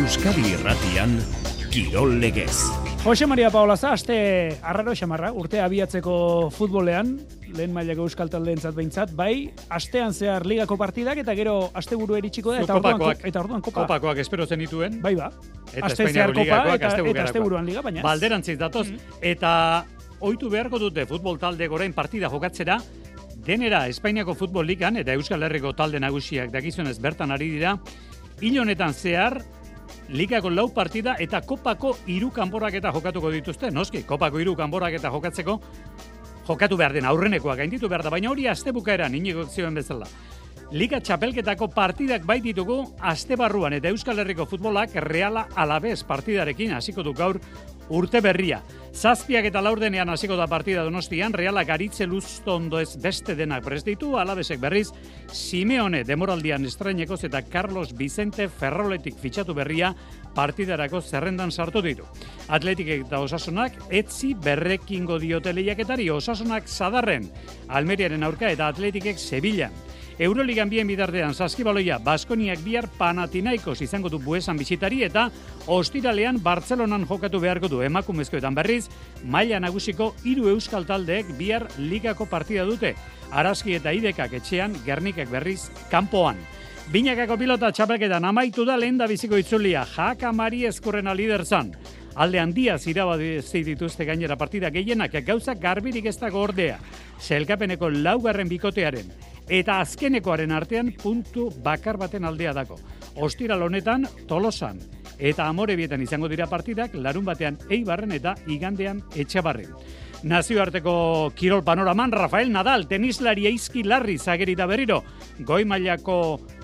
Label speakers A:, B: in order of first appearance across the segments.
A: Euskadi Irratian Kirol Legez.
B: Jose Maria Paolaza, aste arraro xamarra, urte abiatzeko futbolean, lehen mailako euskal taldeentzat behintzat, bai, astean zehar ligako partidak eta gero asteburu eritxiko da, eta orduan, eta orduan kopa.
C: Kopakoak espero zen dituen.
B: Bai ba,
C: Eta
B: aste
C: Espainiako
B: zehar kopa eta, eta asteburuan liga, baina.
C: Balderantziz datoz.
B: Mm.
C: Eta ohitu beharko dute futbol talde gorein partida jokatzera, denera Espainiako futbol ligan eta Euskal Herriko talde nagusiak dakizunez bertan ari dira, hil honetan zehar, Ligako lau partida eta kopako hiru kanborak eta jokatuko dituzte. Noski, kopako hiru kanborak eta jokatzeko jokatu behar den aurrenekoak gainditu behar da, baina hori astebukaeran inigo zioen bezala. Liga txapelketako partidak bai ditugu astebarruan eta Euskal Herriko futbolak Reala Alabez partidarekin hasiko du gaur urte berria. Zazpiak eta laurdenean hasiko da partida donostian, Realak aritze luztondo ez beste denak prest ditu, Alabezek berriz, Simeone demoraldian estrenekoz eta Carlos Vicente Ferroletik fitxatu berria partidarako zerrendan sartu ditu. Atletik eta osasunak etzi berrekingo diote lehiaketari osasunak zadarren, Almeriaren aurka eta atletikek Sevillan. Euroligan bien bidartean saskibaloia Baskoniak bihar Panatinaikos izango du buesan bisitari eta ostiralean Bartzelonan jokatu beharko du emakumezkoetan berriz, maila nagusiko hiru euskal taldeek bihar ligako partida dute. Araski eta idekak etxean, Gernikak berriz kanpoan. Binakako pilota txapelketan amaitu da lehen da biziko itzulia, jaka mari eskurrena liderzan. Alde handia zirabazi dituzte gainera partida gehienak gauzak garbirik ez dago ordea. Zelkapeneko laugarren bikotearen eta azkenekoaren artean puntu bakar baten aldea dako. Ostiral honetan Tolosan eta Amorebietan izango dira partidak larun batean Eibarren eta igandean Etxabarren. Nazioarteko kirol panoraman Rafael Nadal tenislari eizki larri zageri da berriro. Goi mailako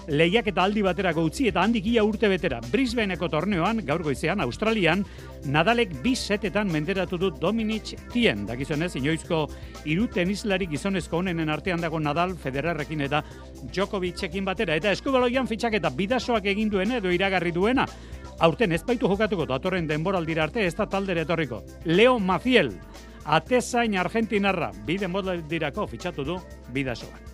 C: lehiak eta aldi baterako utzi eta handik ia urte betera. Brisbaneko torneoan, gaur goizean, Australian, Nadalek bi setetan menderatu du Dominic Tien. Dakizunez, inoizko hiru tenislari gizonezko honenen artean dago Nadal, Federerrekin eta Djokovicekin batera. Eta eskubaloian fitxak eta bidasoak egin duena edo iragarri duena. Aurten ez baitu jokatuko datorren denboraldira arte ez da taldere etorriko. Leo Maciel, atezain argentinarra, bi denboraldirako fitxatu du bidasoa.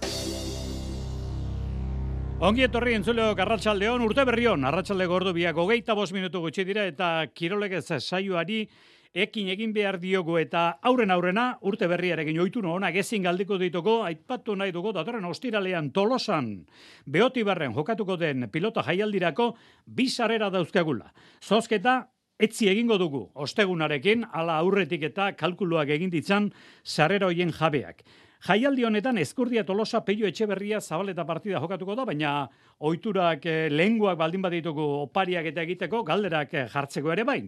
C: Ongi etorri entzuleok arratsaldeon urte berrion, arratsalde gordo biak hogeita bost minutu gutxi dira eta kirolegez saioari ekin egin behar diogu eta aurren aurrena urte berriarekin ohitu no onak ezin galdiko dituko aipatu nahi dugu datorren ostiralean Tolosan Beotibarren jokatuko den pilota jaialdirako bi sarrera dauzkagula. Zozketa etzi egingo dugu ostegunarekin ala aurretik eta kalkuluak egin ditzan sarrera hoien jabeak. Jaialdi honetan Ezkurdia Tolosa Peio Etxeberria zabaleta partida jokatuko da, baina ohiturak eh, lehenguak baldin baditugu opariak eta egiteko galderak eh, jartzeko ere bai.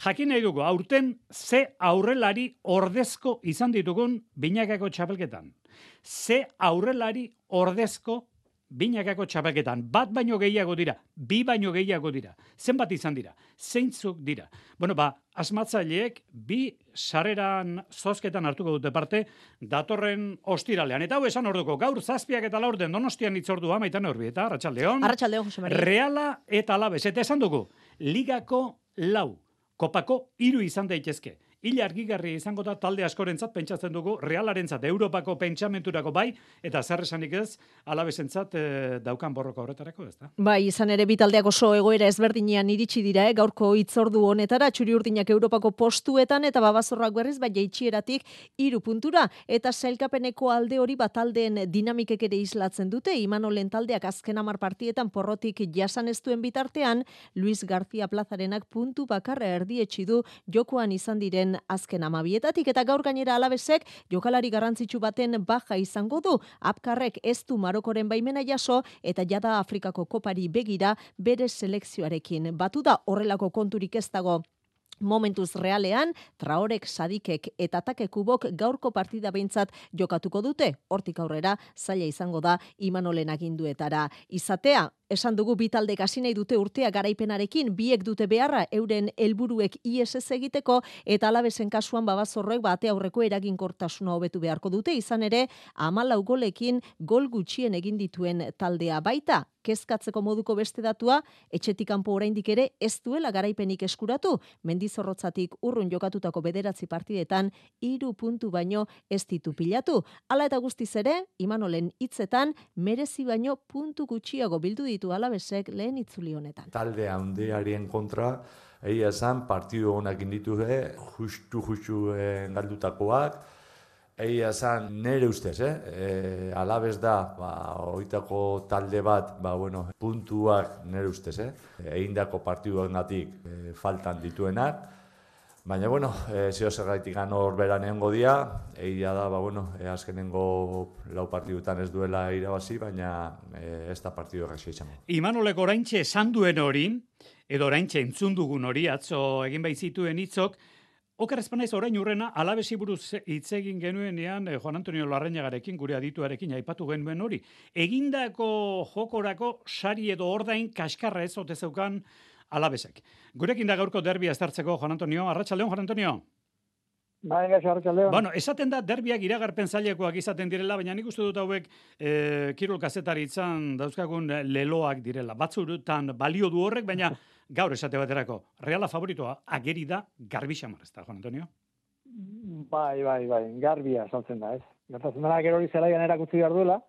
C: Jakin nahi dugu, aurten ze aurrelari ordezko izan ditugun binakako txapelketan. Ze aurrelari ordezko binakako txapelketan. Bat baino gehiago dira, bi baino gehiago dira. Zenbat izan dira, zeintzuk dira. Bueno, ba, asmatzaileek bi sareran zozketan hartuko dute parte datorren ostiralean. Eta hau esan orduko, gaur zazpiak eta laurden donostian itzordua maitan horbi eta Arratxaldeon.
D: Arratxaldeon, Jose Maria.
C: Reala eta Alabez. Eta esan dugu, ligako lau, kopako hiru izan daitezke. Hila argigarri izango da talde askorentzat pentsatzen dugu Realarentzat Europako pentsamenturako bai eta zer esanik ez Alabesentzat e, daukan borroka horretarako, ezta?
D: Bai, izan ere bi taldeak oso egoera ezberdinean iritsi dira, eh? gaurko hitzordu honetara txuri urdinak Europako postuetan eta babazorrak berriz bai jaitxieratik hiru puntura eta sailkapeneko alde hori bat taldeen dinamikek ere islatzen dute Imanolen taldeak azken hamar partietan porrotik jasan ez duen bitartean Luis García Plazarenak puntu bakarra erdietsi du jokoan izan diren azken amabietatik eta gaur gainera alabesek jokalari garrantzitsu baten baja izango du. Apkarrek ez du Marokoren baimena jaso eta jada Afrikako kopari begira bere selekzioarekin. Batu da horrelako konturik ez dago Momentuz realean, Traorek, Sadikek eta Takekubok gaurko partida behintzat jokatuko dute. Hortik aurrera, zaila izango da Imanolen aginduetara. Izatea, esan dugu bi taldek hasi nahi dute urtea garaipenarekin, biek dute beharra euren helburuek ISS egiteko eta alabesen kasuan babazorroek bate aurreko eraginkortasuna hobetu beharko dute izan ere 14 golekin gol gutxien egin dituen taldea baita kezkatzeko moduko beste datua, etxetik kanpo oraindik ere ez duela garaipenik eskuratu, mendizorrotzatik urrun jokatutako bederatzi partidetan, iru puntu baino ez ditu pilatu. Hala eta guztiz ere, Imanolen hitzetan merezi baino puntu gutxiago bildu ditu alabesek lehen itzuli honetan.
E: Talde handiarien kontra, egia esan, partidu honak inditu justu, justu eh, galdutakoak, Egia esan, nire ustez, eh? E, alabez da, ba, oitako talde bat, ba, bueno, puntuak nire ustez, eh? Egin dako partiduak natik e, faltan dituenak. Baina, bueno, e, zio zergaitik hor beran egon dia, egia da, ba, bueno, e, azkenengo lau partidutan ez duela irabazi, baina e, ez da partidu errazio izango.
C: Imanolek oraintxe esan duen hori, edo oraintxe entzun dugun hori, atzo egin baitzituen hitzok, Oker espanaiz orain urrena, alabesi buruz hitz egin genuenean eh, Juan Antonio Larrañagarekin, gure adituarekin, aipatu genuen hori. Egindako jokorako sari edo ordain kaskarra ez zeukan alabesek. Gurekin da gaurko derbia estartzeko, Juan Antonio. Arratxaldeon, Juan Antonio.
F: Bai.
C: Bueno, esaten da derbiak iragarpen zailekoak izaten direla, baina nik uste dut hauek e, kirol kazetari itzan dauzkagun leloak direla. Batzurutan balio du horrek, baina gaur esate baterako, reala favoritoa ageri da garbi xamar, ez da, Juan Antonio?
F: Bai, bai, bai, garbia saltzen da, ez. Gertatzen dena gero hori zelaian erakutsi behar duela,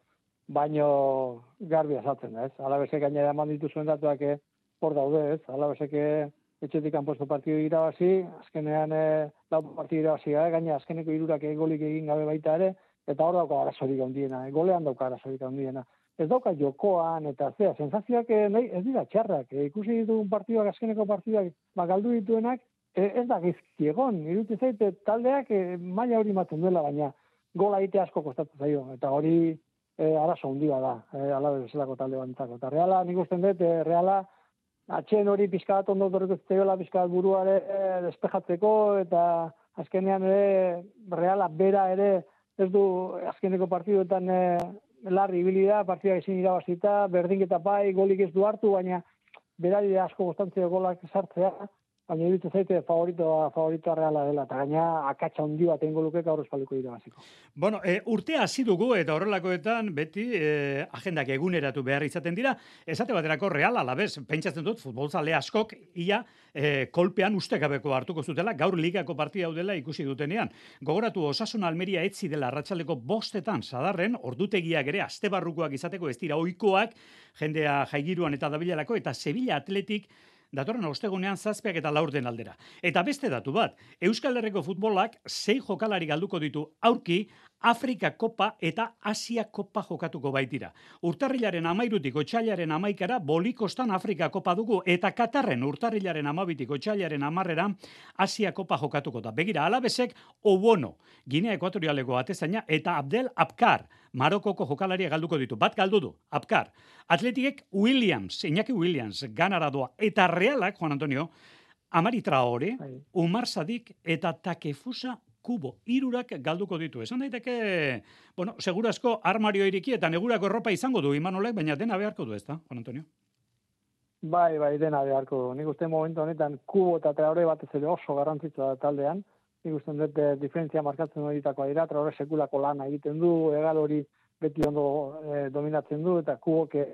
F: baino garbia saltzen da, ez. Alabezek gainera eman dituzuen datuak eh, hor daude, ez. Alabezek eh, etxetik anposto partidu irabazi, azkenean e, lau partidu irabazi, eh, gaina azkeneko irurak golik egin gabe baita ere, eta hor dauka arazorik handiena, eh, golean dauka arazorik handiena ez dauka jokoan eta zea, sensazioak eh, nahi, ez dira txarrak. E, ikusi ditugun partiduak, azkeneko partiduak, ba, galdu dituenak, e, ez da gizki egon. Irutu zaite taldeak e, maila hori maten duela, baina gola ite asko kostatu zaio. Eta hori e, arazo hundia da, e, alabe bezalako talde bantzako. Eta reala, nik dut, e, reala, atxen hori pizka bat ondo dorreko zeola, buruare e, despejatzeko, eta azkenean ere, reala bera ere, ez du azkeneko partiduetan e, larri ibili da, partida ezin irabazita, berdinketa bai, golik ez du hartu, baina berari asko gustantzea golak sartzea, baina iruditzen zaite favoritoa favoritoa reala dela eta gaina akatsa handi bat eingo luke gaur espaliko dira.
C: Bueno, e, urtea hasi dugu eta horrelakoetan beti e, agendak eguneratu behar izaten dira. Esate baterako real alabez, pentsatzen dut futbolzale askok ia e, kolpean ustekabeko hartuko zutela gaur ligako partida dela ikusi dutenean. Gogoratu Osasun Almeria etzi dela arratsaleko bostetan sadarren ordutegiak ere astebarrukoak izateko ez dira ohikoak jendea jaigiruan eta dabilalako eta Sevilla Atletik datorren ostegunean zazpiak eta laurden aldera. Eta beste datu bat, Euskal Herriko futbolak sei jokalari galduko ditu aurki Afrika Kopa eta Asia Kopa jokatuko baitira. Urtarrilaren amairutik otxailaren amaikara bolikostan Afrika Kopa dugu eta Katarren urtarrilaren amabitik otxailaren amarrera Asia Kopa jokatuko da. Begira, alabesek Obono, Ginea Ekuatorialeko atezaina eta Abdel Abkar, Marokoko jokalaria galduko ditu. Bat galdu du, Abkar. Atletikek Williams, Iñaki Williams, ganara doa. Eta realak, Juan Antonio, Amari Traore, bai. Umar Sadik eta Takefusa kubo, irurak galduko ditu. Esan daiteke, bueno, segurazko armario iriki eta negurako erropa izango du Imanolek, baina dena beharko du, ezta, Juan Antonio?
F: Bai, bai, dena beharko du. Nik uste momentu honetan kubo eta traore bat ez oso garrantzitsua da taldean. Nik uste dut eh, diferentzia markatzen horitakoa dira, traore sekulako lana egiten du, egal hori beti ondo eh, dominatzen du, eta kubo ke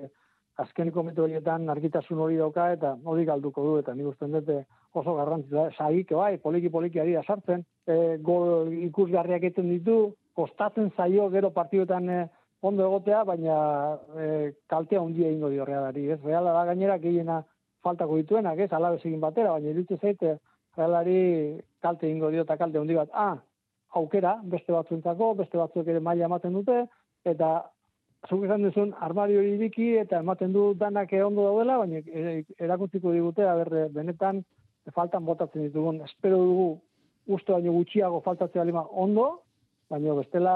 F: azkeniko metu horietan argitasun hori dauka, eta hori galduko du, eta nik uste dut eh, oso garrantzitsua, saik, bai, poliki poliki ari sartzen, e, gol ikusgarriak egiten ditu, kostatzen zaio gero partiduetan e, ondo egotea, baina e, kaltea handia ingo dio realari, ez? Reala da gainera gehiena faltako dituenak, ez? Alabez egin batera, baina iritsi zaite realari kalte ingo dio eta kalte handi bat. Ah, aukera, beste batzuentzako, beste batzuk ere maila ematen dute, eta zuk esan duzun, armario iriki eta ematen du danak ondo daudela, baina erakutziko digute, aber, benetan, faltan botatzen ditugun, espero dugu uste baino gutxiago faltatzea lima ondo, baina bestela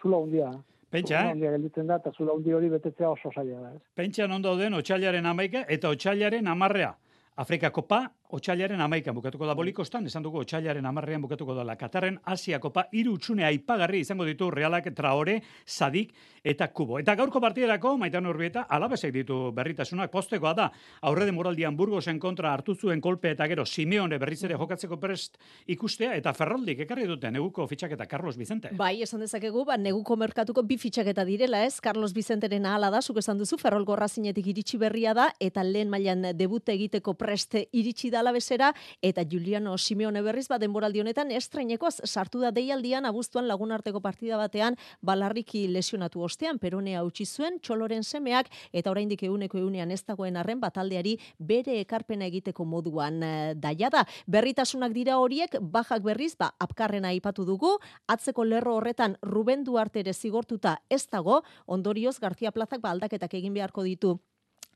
F: zula hundia.
C: Pentsa, eh?
F: Hundia gelditzen da, eta zula hundi hori betetzea oso zaila da. Ez?
C: Pentsa non dauden, otxailaren amaika eta otxailaren amarrea. Afrika Kopa Otsailaren amaikan bukatuko da bolikostan, esan dugu otsailaren amarrean bukatuko da la Katarren Asia Kopa iru utxune aipagarri izango ditu Realak Traore, Sadik eta Kubo. Eta gaurko partiderako, maitan urbieta, alabesek ditu berritasunak postekoa da. Aurre de moraldian Burgosen kontra hartu zuen kolpe eta gero Simeone berriz ere jokatzeko prest ikustea eta Ferroldik ekarri dute neguko fitxaketa Carlos Vicente.
D: Bai, esan dezakegu, ba, neguko merkatuko bi fitxaketa direla, ez? Carlos Vicenteren ahala da, zuk esan duzu, Ferrol Gorrazinetik iritsi berria da, eta lehen mailan debute egiteko preste iritsi da alabesera, eta Juliano Simeone berriz, ba, denboraldi honetan, estreinekoz sartu da deialdian, abuztuan lagunarteko partida batean, balarriki lesionatu ostean, peronea utzi zuen, txoloren semeak, eta oraindik eguneko egunean ez dagoen arren, bataldeari bere ekarpena egiteko moduan e, daia da. Berritasunak dira horiek, bajak berriz, ba, apkarrena aipatu dugu, atzeko lerro horretan Ruben Duarte ere zigortuta ez dago, ondorioz García Plazak ba, aldaketak egin beharko ditu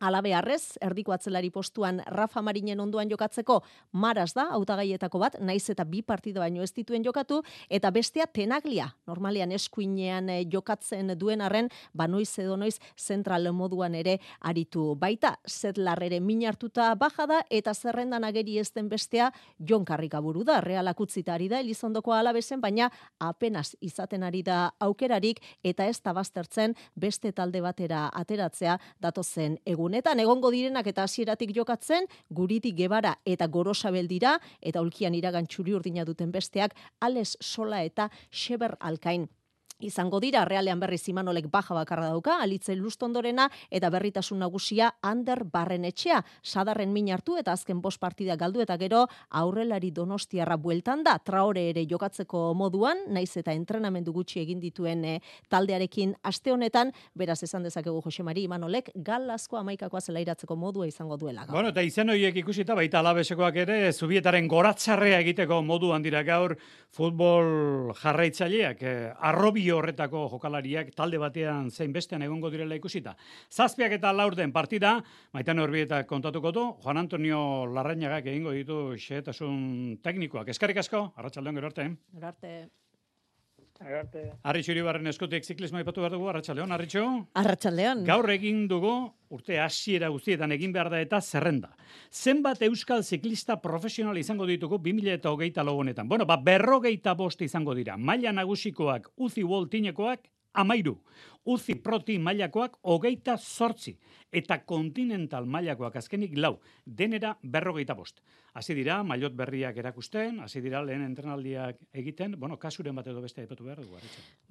D: Alabearrez, erdiko atzelari postuan Rafa Marinen onduan jokatzeko maraz da, hautagaietako bat, naiz eta bi partida baino ez dituen jokatu, eta bestea tenaglia, normalean eskuinean eh, jokatzen duen arren, ba noiz edo noiz zentral moduan ere aritu baita, zetlar ere min hartuta baja da, eta zerrendan ageri ez den bestea, Jon Karrika buru da, realak ari da, Elizondoko alabesen, baina apenas izaten ari da aukerarik, eta ez tabaztertzen beste talde batera ateratzea datozen egun honetan egongo direnak eta hasieratik jokatzen, guritik gebara eta gorosabel dira, eta ulkian iragan txuri urdina duten besteak, ales sola eta xeber alkain izango dira realean berri zimanolek baja bakarra dauka, alitzen lustondorena eta berritasun nagusia Ander Barren etxea. Sadarren min hartu eta azken bost partida galdu eta gero aurrelari donostiarra bueltan da. Traore ere jokatzeko moduan, naiz eta entrenamendu gutxi egin dituen eh, taldearekin aste honetan, beraz esan dezakegu Jose Mari Imanolek galazko amaikakoa zelairatzeko modua izango duela.
C: Gaur. Bueno, eta izen horiek ikusita baita alabesekoak ere, zubietaren goratzarrea egiteko moduan dira gaur futbol jarraitzaileak, eh, arrobi horretako jokalariak talde batean zein bestean egongo direla ikusita. Zazpiak eta laurden partida, maitan horbieta kontatuko du, Juan Antonio Larrañagak egingo ditu xeetasun teknikoak. Eskarrik asko, arratsaldeon gero arte.
D: Gero arte.
C: Arritxu iribarren eskutik ziklismo ipatu behar dugu, Arratxaldeon, Arritxu?
D: Arratxaldeon.
C: Gaur egin dugu, urte hasiera guztietan egin behar da eta zerrenda. Zenbat euskal ziklista profesional izango ditugu 2000 eta hogeita logonetan. Bueno, ba, berrogeita bost izango dira. Maila nagusikoak, uzi voltinekoak, amairu. Uzi proti mailakoak, hogeita sortzi. Eta kontinental mailakoak azkenik lau. Denera berrogeita bost hasi dira mailot berriak erakusten, hasi dira lehen entrenaldiak egiten, bueno, kasuren bat edo beste aipatu behar dugu.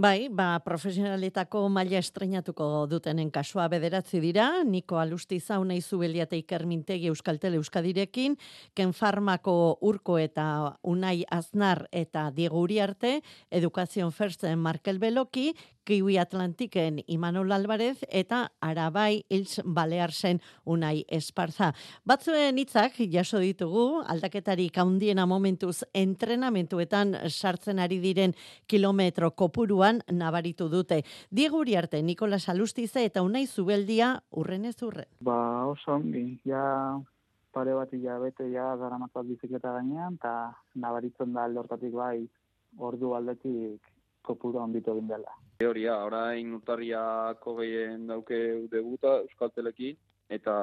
G: Bai, ba, profesionaletako maila estrenatuko dutenen kasua bederatzi dira, Niko Alusti zauna izubelia eta ikermintegi Euskaltele Euskadirekin, Ken Farmako Urko eta Unai Aznar eta Diego Uriarte, Educación Firsten Markel Beloki, Kiwi Atlantiken Imanol Alvarez eta Arabai Ils Balearsen Unai Esparza. Batzuen hitzak jaso ditugu aldaketari kaundiena momentuz entrenamentuetan sartzen ari diren kilometro kopuruan nabaritu dute. Diego arte Nikolas Alustize eta Unai Zubeldia urren ez urren.
H: Ba, oso ongi, ja pare bat ja bete ja gara bizikleta gainean, eta nabaritzen da aldortatik bai ordu aldetik kopuru onditu egin dela.
I: Teoria, orain urtarriako gehien dauke debuta Euskal Telekin, eta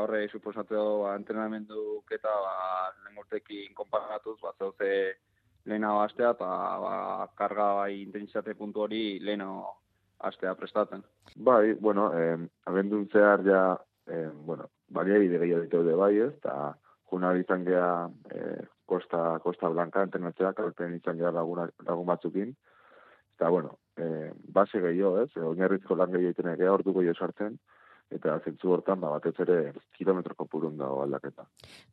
I: horre suposatu ba, entrenamenduk eta ba, lehen konparatuz, ba, zeuze lehenago astea, eta ba, karga bai intensitate puntu hori lehenago astea prestatzen.
J: Bai, bueno, eh, abendun zehar ja, eh, bueno, balia bide gehiago ditu de bai ez, eta juna izan geha eh, Costa, Costa Blanca entrenatzea, kalpen izan geha lagun, lagun batzukin, eta bueno, eh, base gehiago ez, oinarrizko lan gehiago egiten egea orduko jo sartzen, eta zentzu hortan ba, batez ere kilometro kopurun dago aldaketa.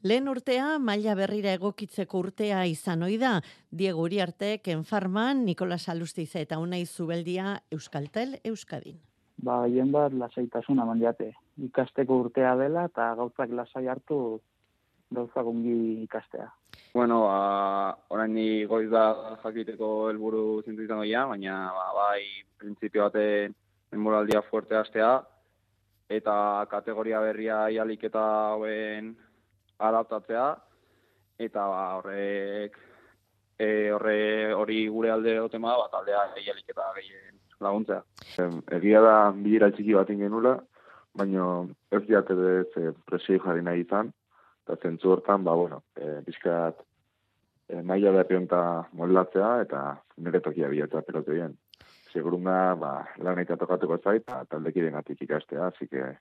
G: Lehen urtea, maila berrira egokitzeko urtea izan ohi da, Diego Uriarte, Ken Farman, Nikolas Alustiz eta Unai Zubeldia Euskaltel Euskadin.
H: Ba, hien bat lasaitasuna mandiate. Ikasteko urtea dela eta gauzak lasai hartu gauzak ongi ikastea.
I: Bueno, ba, orain ni goiz da jakiteko helburu zintu izango baina ba, bai, prinsipio bate moraldia fuerte astea, eta kategoria berria ialik eta hoen adaptatzea eta ba, horrek e, horre hori gure alde otema bat aldea ialik eta gehien laguntzea.
J: Egia da bilera txiki bat ingenula, baina ez diate ez presio jarri nahi izan, Eta zentzu hortan, ba, bueno, e, bizkat e, maila berri honta moldatzea eta nire tokia bilatzea pelotu bien. Segurunga, ba, lan eta tokatuko zait, eta taldekiden ikastea, así que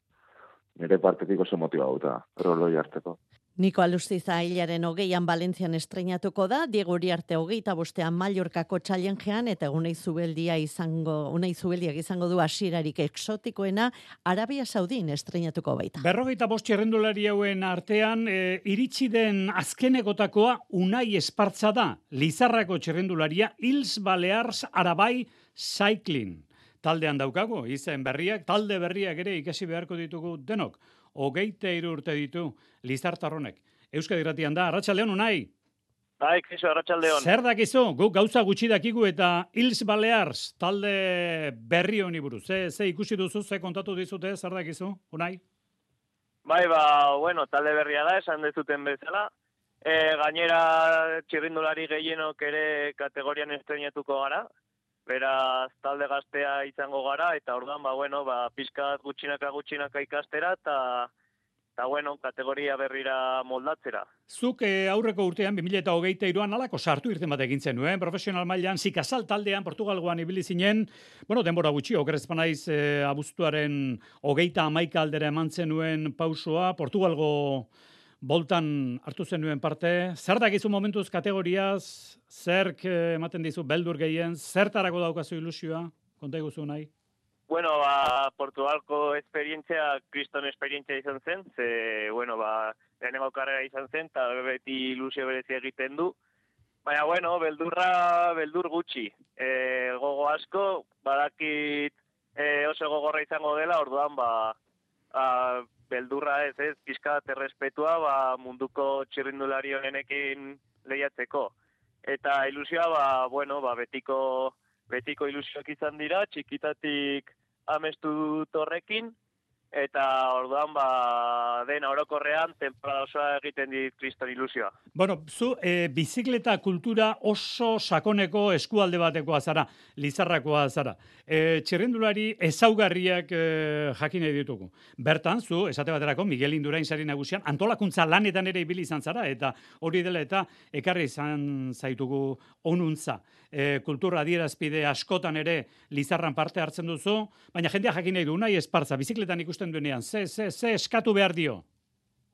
J: nire partetik oso motiba roloi harteko.
G: Niko Alustiza hilaren hogeian Valentzian estrenatuko da, Diego Uriarte hogeita bostean Mallorcako txalenjean, eta unai zubeldia izango, unai zubeldiak izango du hasierarik eksotikoena, Arabia Saudin estrenatuko baita.
C: Berrogeita bost txerrendulari hauen artean, e, iritsi den azkenegotakoa unai espartza da, Lizarrako txerrendularia, Ils Balears Arabai Cycling. Taldean daukago, izen berriak, talde berriak ere ikasi beharko ditugu denok hogeite iru urte ditu Lizartarronek. Euskadi irratian da, Arratxaldeon unai?
K: Bai, kiso, Arratxaldeon.
C: Zer dakizu, gu gauza gutxi dakigu eta Ils Balears talde berri honi buruz. Ze, ze ikusi duzu, ze kontatu dizute, zer dakizu, unai?
K: Bai, ba, bueno, talde berria da, esan dezuten bezala. E, gainera, txirrindulari gehienok ere kategorian estrenatuko gara. Beraz, talde gaztea izango gara, eta orduan, ba, bueno, ba, pizkat gutxinaka gutxinaka ikastera, eta eta bueno, kategoria berrira moldatzera.
C: Zuk eh, aurreko urtean, 2008 iruan alako sartu irten bat egin zenuen, profesional mailan zikazal taldean, Portugalgoan ibili zinen, bueno, denbora gutxi, okerrezpan naiz eh, abuztuaren hogeita amaika aldera eman zenuen pausoa, Portugalgo boltan hartu zenuen parte, zer dakizu momentuz kategoriaz, zer ematen dizu beldur gehien, zertarako daukazu ilusioa, konta iguzu nahi?
K: Bueno, ba, Portugalko esperientzia, kriston esperientzia izan zen, ze, bueno, ba, lehenengo karrera izan zen, eta beti ilusio berezi egiten du. Baina, bueno, beldurra, beldur gutxi. E, gogo asko, badakit e, oso gogorra izango dela, orduan, ba, a, beldurra ez, ez, pizkat errespetua, ba, munduko txirrindulari honenekin lehiatzeko. Eta ilusioa, ba, bueno, ba, betiko, betiko ilusioak izan dira, txikitatik amestu torrekin, eta orduan ba den orokorrean temporada osoa egiten dit kriston ilusioa.
C: Bueno, zu e, bizikleta kultura oso sakoneko eskualde batekoa zara, Lizarrakoa zara. E, txirrendulari ezaugarriak e, jakine ditugu. Bertan, zu, esate baterako, Miguel Indurain sari nagusian, antolakuntza lanetan ere ibili izan zara, eta hori dela eta ekarri izan zaitugu onuntza. E, kultura adierazpide askotan ere Lizarran parte hartzen duzu, baina jendea jakine du, nahi espartza, bizikletan ikusten ikusten duenean, ze, ze, ze eskatu behar dio,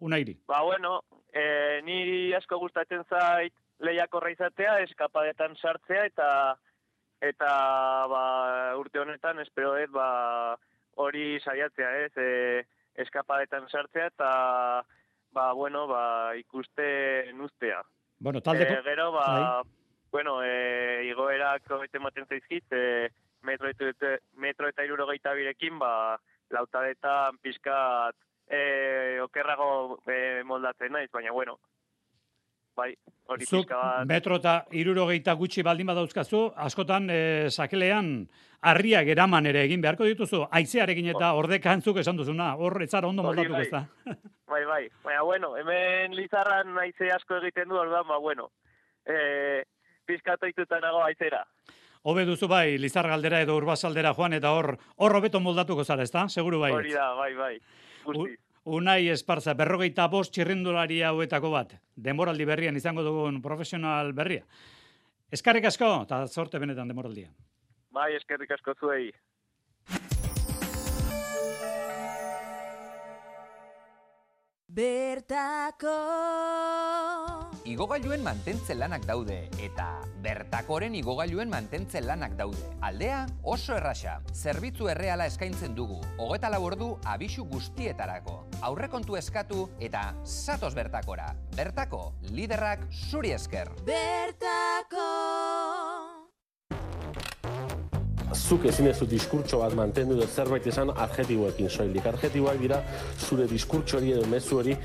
C: unairi?
K: Ba, bueno, e, niri asko gustatzen zait lehiakorra izatea, eskapadetan sartzea, eta eta ba, urte honetan, espero ez, ba, hori saiatzea, ez, e, eskapadetan sartzea, eta ba, bueno, ba, ikuste nuztea.
C: Bueno, talde...
K: E, gero, ba, bai. bueno, e, igoerak hobete maten zaizkit, e, metro, metro eta irurogeita birekin, ba, lautadetan pizkat e, okerrago e, moldatzen naiz, baina bueno, bai, hori
C: Zuk, bat. metro eta irurogeita gutxi baldin badauzkazu, askotan e, sakelean harriak eraman ere egin beharko dituzu, aizearekin eta ordekantzuk esan duzuna, hor etzara ondo moldatu bai. ez da.
K: bai, bai, baina bueno, hemen lizarran aize asko egiten du, orduan, ba, bueno, e, pizkatu nago aizera.
C: Hobe duzu bai, Lizar Galdera edo Urbasaldera joan eta hor hor hobeto moldatuko zara, ezta? Seguru bai.
K: Hori da, bai, bai. Guzti.
C: Unai Esparza, berrogeita bost txirrindulari hauetako bat. Demoraldi berrian izango dugun profesional berria. Eskarrik asko, eta zorte benetan demoraldia.
K: Bai, eskerrik asko zuei.
L: Bertako Igogailuen mantentzen lanak daude eta bertakoren igogailuen mantentzen lanak daude. Aldea oso errasa. Zerbitzu erreala eskaintzen dugu. Hogeta labordu abisu guztietarako. Aurrekontu eskatu eta satos bertakora. Bertako, liderrak zuri esker. Bertako
M: zuk ezin ez diskurtso bat mantendu edo zerbait esan adjetiboekin soilik. Adjetiboak dira zure diskurtso hori edo mezu hori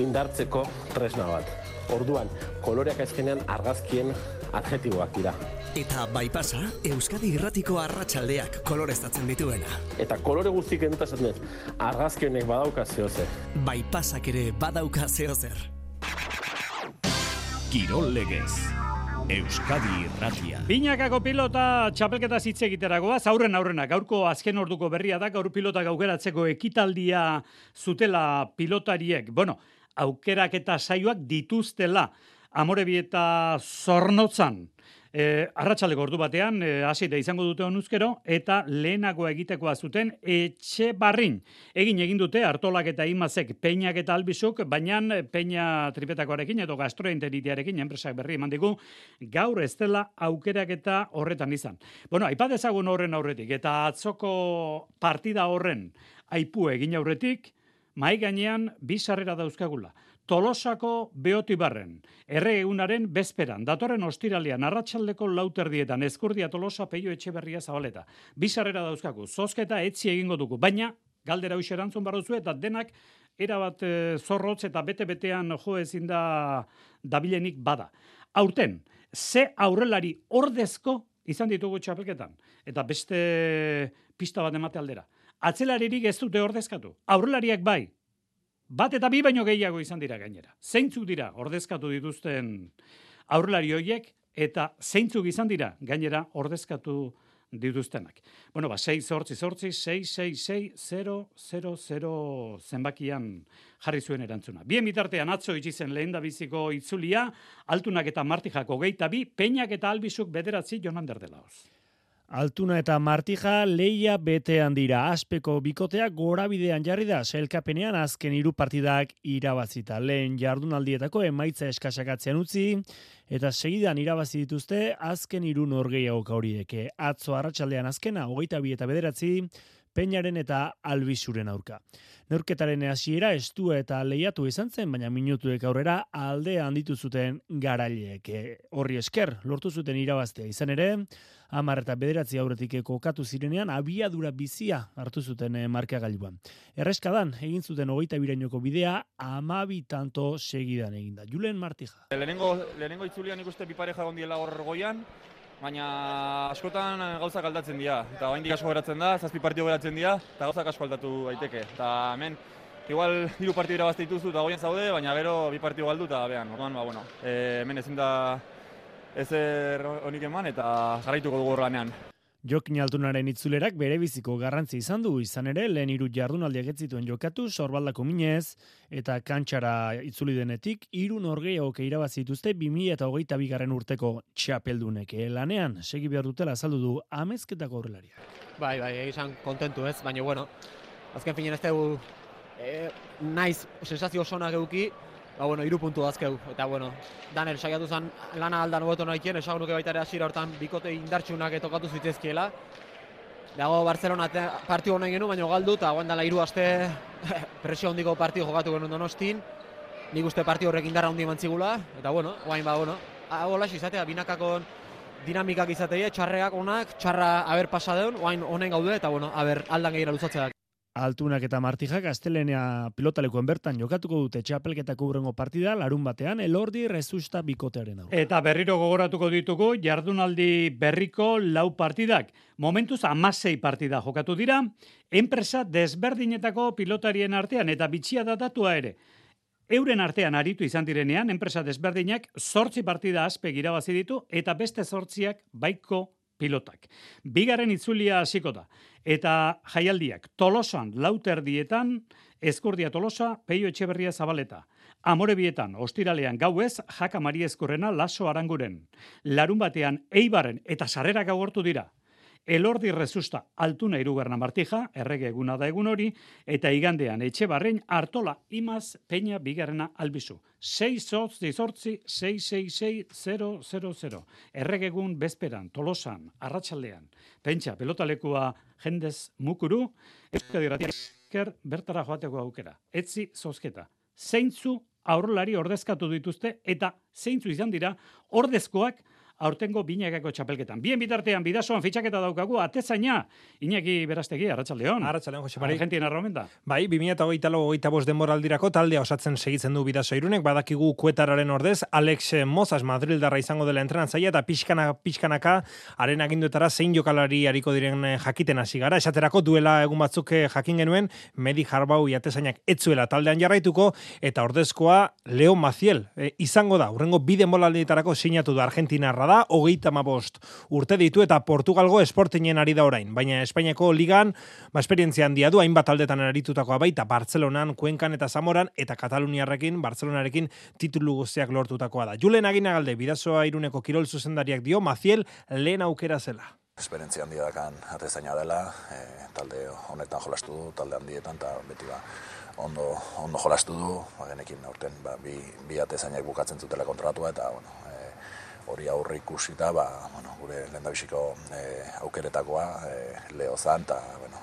M: indartzeko tresna bat. Orduan, koloreak azkenean argazkien adjetiboak dira.
N: Eta baipasa, Euskadi irratiko arratsaldeak koloreztatzen dituena.
M: Eta kolore guztik enduta zaten argazkienek badauka zehozer.
N: Baipasak ere badauka zehozer.
A: Kirol legez. Euskadi Irratia.
C: Binakako pilota txapelketa zitze egiteragoa, aurren aurrena, gaurko azken orduko berria da, gaur pilota gaugeratzeko ekitaldia zutela pilotariek. Bueno, aukerak eta saioak dituztela. Amorebi eta zornotzan, E, arratsaleko ordu batean, e, hasita izango dute onuzkero, eta lehenago egitekoa zuten etxe barrin. Egin egin dute, hartolak eta imazek peinak eta albizuk, baina peina tripetakoarekin edo gastroenteritiarekin, enpresak berri eman digu, gaur ez dela aukerak eta horretan izan. Bueno, aipadezagun horren aurretik, eta atzoko partida horren aipu egin aurretik, mai gainean bizarrera dauzkagula. Tolosako beotibarren, erre egunaren bezperan, datorren ostiralian, arratsaldeko lauterdietan, eskurdia tolosa peio etxe berria zabaleta. Bizarrera dauzkaku, zozketa etzi egingo dugu, baina galdera hoxe erantzun barrozu eta denak erabat e, zorrotz eta bete-betean jo ezin da dabilenik bada. Aurten, ze aurrelari ordezko izan ditugu txapelketan, eta beste pista bat emate aldera. Atzelaririk ez dute ordezkatu. Aurrelariak bai, Bat eta bi baino gehiago izan dira gainera. Zeintzuk dira ordezkatu dituzten aurlari hoiek eta zeintzuk izan dira gainera ordezkatu dituztenak. Bueno, ba, 6 sortzi sortzi, 6, 6, 6, 0, 0, 0 zenbakian jarri zuen erantzuna. Bien bitartean atzo itxizen lehen da biziko itzulia, altunak eta martijako geita bi, peinak eta albizuk bederatzi jonan derdela hoz.
B: Altuna eta Martija leia betean dira. Aspeko bikotea gorabidean jarri da selkapenean azken hiru partidak irabazita. Lehen jardunaldietako emaitza eskasakatzean utzi eta segidan irabazi dituzte azken hiru norgeiago horiek. Atzo arratsaldean azkena hogeita bi eta bederatzi Peñaren eta Albizuren aurka. Neurketaren hasiera estua eta lehiatu izan zen, baina minutuek aurrera alde handitu zuten garaileek. Horri esker, lortu zuten irabaztea izan ere, amar eta bederatzi aurretik kokatu zirenean, abiadura bizia hartu zuten e, markagailuan. Erreskadan, egin zuten hogeita birainoko bidea, amabi tanto segidan eginda. Julen Martija.
O: Lehenengo, lehenengo itzulian ikuste bipareja gondiela hor goian, baina askotan gauzak aldatzen dira. Eta oraindik asko geratzen da, zazpi partio geratzen dira, eta gauzak asko aldatu daiteke. Eta hemen, igual hiru partio irabazte dituzu eta goien zaude, baina gero bi partio galdu eta behan, orduan, ba, bueno, e, hemen ezin da ezer honik eman eta jarraituko dugu lanean.
B: Jokin altunaren itzulerak bere biziko garrantzi izan du izan ere lehen hiru jardunaldiak ez zituen jokatu sorbaldako minez eta kantxara itzuli denetik hiru norgehiago irabazi dituzte 2022 garren urteko txapeldunek lanean segi behar dutela azaldu du amezketako horrelaria.
P: Bai, bai, izan kontentu ez, baina bueno, azken finen ez dugu e, naiz sensazio osonak euki, ba, bueno, iru puntu azkeu. Eta, bueno, Daner saiatu zen lana aldan hobeto nahikien, esan nuke baita ere hasiera hortan bikote indartsunak etokatu zitezkiela. Dago Barcelona partio honen genu, baina galdu, eta guen dala iru aste presio handiko partio jokatu genuen donostin. Nik uste partio horrek indarra handi mantzigula, eta bueno, guain ba, bueno, hola izatea, binakakon dinamikak izatea, txarreak onak, txarra haber pasadeun, guain honen gaude, eta bueno, haber aldan gehiara luzatzeak.
B: Altunak eta Martijak Astelenea pilotalekuen bertan jokatuko dute txapelketako urrengo partida larun batean elordi rezusta bikotearen aurka.
C: Eta berriro gogoratuko ditugu jardunaldi berriko lau partidak. Momentuz amasei partida jokatu dira, enpresa desberdinetako pilotarien artean eta bitxia datatua ere. Euren artean aritu izan direnean, enpresa desberdinak zortzi partida azpe irabazi ditu eta beste zortziak baiko pilotak. Bigarren itzulia hasiko da. Eta jaialdiak tolosan lauter dietan, eskurdia tolosa, peio etxeberria zabaleta. Amore bietan, ostiralean gauez, jaka mari eskurrena laso aranguren. Larun batean, eibaren eta sarrera gaugortu dira. Elordi rezusta altuna irugarna martija, errege eguna da egun hori, eta igandean etxe barrein hartola imaz peina bigarrena albizu. 6 zotz dizortzi 666 Errege egun bezperan, tolosan, arratsaldean. Pentsa, pelotalekua jendez mukuru, euskadi bertara joateko aukera. Etzi zozketa. Zeintzu aurrolari ordezkatu dituzte eta zeintzu izan dira ordezkoak aurtengo binakako txapelketan. Bien bitartean, bidazoan fitxaketa daukagu, atezaina, Iñaki Berastegi, Arratxaldeon.
Q: Arratxaldeon, Jose Mari.
C: Argentina erromenda.
Q: Bai, 2008 alo goita bost denboraldirako taldea osatzen segitzen du bidazo irunek, badakigu kuetararen ordez, Alex Mozas Madrildarra izango dela entrenatzaia, eta pixkana, pixkanaka, haren aginduetara zein jokalari hariko diren eh, jakiten hasi gara. Esaterako duela egun batzuk eh, jakin genuen, Medi Harbau iatezainak etzuela taldean jarraituko, eta ordezkoa Leo Maciel e, izango da, urrengo bide molalditarako sinatu da Argentina da, hogeita bost urte ditu eta Portugalgo esportinen ari da orain. Baina Espainiako ligan, ba, esperientzia handia du, hainbat aldetan aritutakoa baita Bartzelonan, Kuenkan eta Zamoran, eta Kataluniarrekin, Bartzelonarekin titulu guztiak lortutakoa da. Julen Aginagalde, bidazoa iruneko kirol zuzendariak dio, Maziel lehen aukera zela
R: esperientzia handia dakan atezaina dela, e, talde honetan jolastu du, talde handietan, eta beti ba, ondo, ondo jolastu du, ba, genekin aurten ba, bi, bi atezainak bukatzen zutela kontratua, eta bueno, hori aurre ikusita, ba, bueno, gure lendabiziko e, aukeretakoa e, leho zan, eta bueno,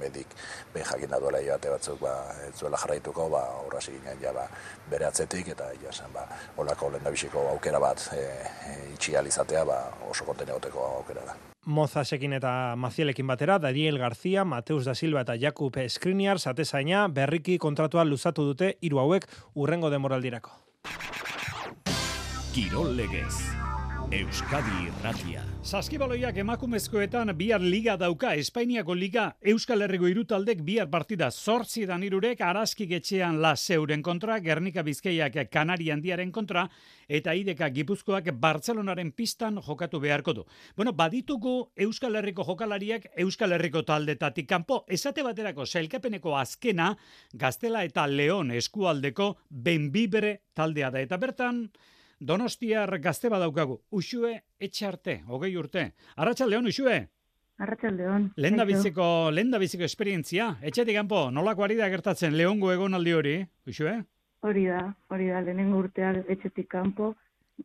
R: medik ben jakin da duela joate batzuk ba, zuela jarraituko, ba, horra ginen ja, ba, bere atzetik, eta ja, zen, ba, olako lendabiziko aukera bat e, e, itxializatea ba, oso konten aukera da.
Q: Mozasekin eta Mazielekin batera, Daniel García, Mateus da Silva eta Jakub Skriniar zatezaina berriki kontratua luzatu dute hiru hauek urrengo demoraldirako.
A: Kirol legez. Euskadi Irratia.
C: Saskibaloiak emakumezkoetan bihar liga dauka, Espainiako liga, Euskal Herriko irutaldek bihar partida zortzi dan irurek, araskik etxean la zeuren kontra, Gernika Bizkaiak Kanari handiaren kontra, eta ideka Gipuzkoak Bartzelonaren pistan jokatu beharko du. Bueno, baditugu Euskal Herriko jokalariak Euskal Herriko taldetatik kanpo, esate baterako sailkapeneko azkena, Gaztela eta Leon eskualdeko benbibre taldea da. Eta bertan, Donostiar gazte badaukagu. Uxue etxarte, hogei urte. Arratxaldeon, Uxue?
S: Arratxaldeon.
C: Lenda biziko, lenda biziko esperientzia. Etxetik kanpo, nolako ari da gertatzen lehongo egonaldi hori, Uxue?
S: Hori da, hori da, lehenengo urteak etxetik kanpo,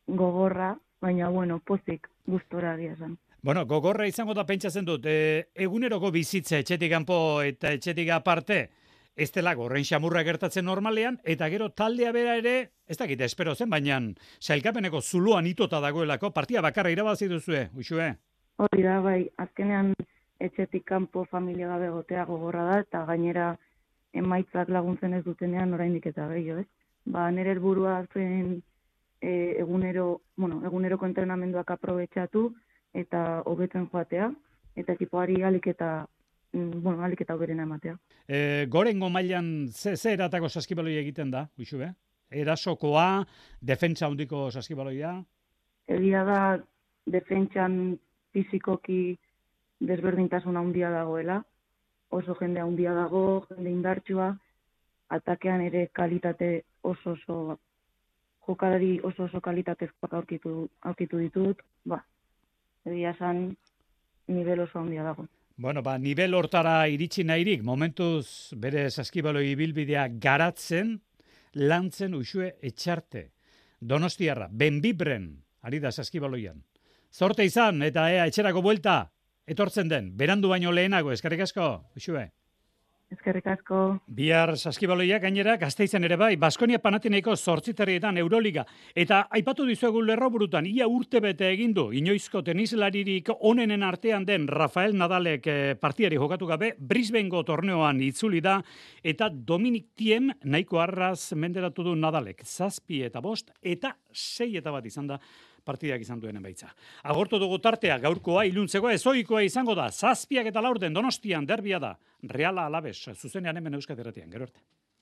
S: gogorra, baina, bueno, pozik gustora zen.
C: Bueno, gogorra izango da pentsatzen dut, e, eguneroko bizitze etxetik kanpo eta etxetik aparte, ez dela gorren xamurra gertatzen normalean, eta gero taldea bera ere, ez dakit, espero zen, baina sailkapeneko zuluan itota dagoelako, partia bakarra irabazi duzue, uxue?
S: Hori da, bai, azkenean etxetik kanpo familia gabe gotea gogorra da, eta gainera emaitzak laguntzen ez dutenean oraindik eta gehiago, ez? Ba, nire helburua zen e, egunero, bueno, eguneroko entrenamenduak aprobetxatu eta hobetzen joatea, eta ekipoari alik eta bueno, alik eta uberen ematea.
C: E, gorengo mailan ze, ze eratako saskibaloi egiten da, uixu? Erasokoa, defentsa handiko saskibaloia?
S: Egia da, defentsan fizikoki desberdintasun handia dagoela, oso jende handia dago, jende indartsua, atakean ere kalitate oso oso jokalari oso oso kalitatezkoak aurkitu, aurkitu ditut, ba, egia san, nivel oso handia dago.
C: Bueno, ba, nivel hortara iritsi nahirik, momentuz bere saskibaloi ibilbidea garatzen, lantzen usue etxarte. Donostiarra, benbibren, ari da saskibaloian. Zorte izan, eta ea, etxerako buelta, etortzen den, berandu baino lehenago, eskarrik asko, usue.
S: Ezkerrik asko.
C: Bihar saskibaloia gainera gazteizen ere bai, Baskonia Panatineiko zortziterrietan Euroliga. Eta aipatu dizuegu lerroburutan, ia urte bete egindu, inoizko tenislaririk onenen artean den Rafael Nadalek eh, partiari jokatu gabe, Brisbaneko torneoan itzuli da, eta Dominik Tiem nahiko arraz menderatu du Nadalek. Zazpi eta bost, eta sei eta bat izan da partidak izan duenen baitza. Agortu dugu tartea, gaurkoa, iluntzekoa, ezoikoa izango da, zazpiak eta laurden donostian derbia da, reala alabez, zuzenean hemen euskateratian, gero arte.